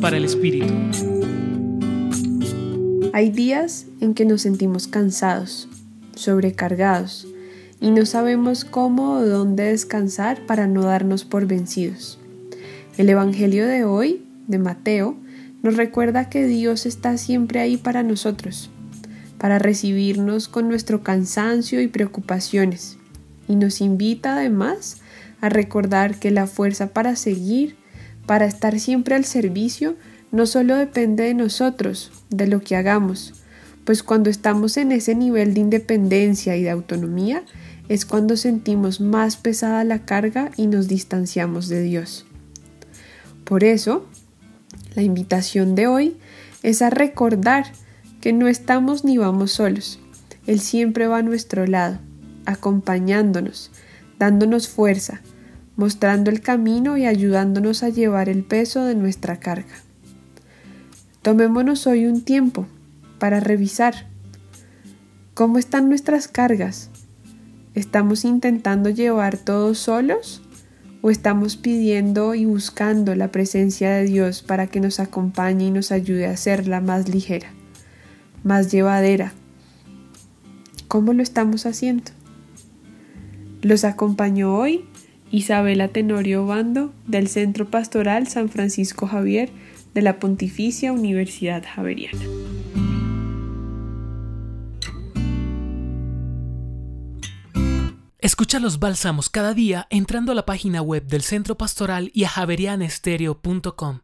Para el Espíritu. Hay días en que nos sentimos cansados, sobrecargados, y no sabemos cómo o dónde descansar para no darnos por vencidos. El Evangelio de hoy, de Mateo, nos recuerda que Dios está siempre ahí para nosotros, para recibirnos con nuestro cansancio y preocupaciones, y nos invita además a recordar que la fuerza para seguir, para estar siempre al servicio, no solo depende de nosotros, de lo que hagamos, pues cuando estamos en ese nivel de independencia y de autonomía, es cuando sentimos más pesada la carga y nos distanciamos de Dios. Por eso, la invitación de hoy es a recordar que no estamos ni vamos solos. Él siempre va a nuestro lado, acompañándonos, dándonos fuerza, mostrando el camino y ayudándonos a llevar el peso de nuestra carga. Tomémonos hoy un tiempo para revisar cómo están nuestras cargas. ¿Estamos intentando llevar todos solos o estamos pidiendo y buscando la presencia de Dios para que nos acompañe y nos ayude a hacerla más ligera, más llevadera? ¿Cómo lo estamos haciendo? Los acompañó hoy Isabela Tenorio Bando del Centro Pastoral San Francisco Javier de la Pontificia Universidad Javeriana. Escucha los bálsamos cada día entrando a la página web del Centro Pastoral y a javerianestereo.com.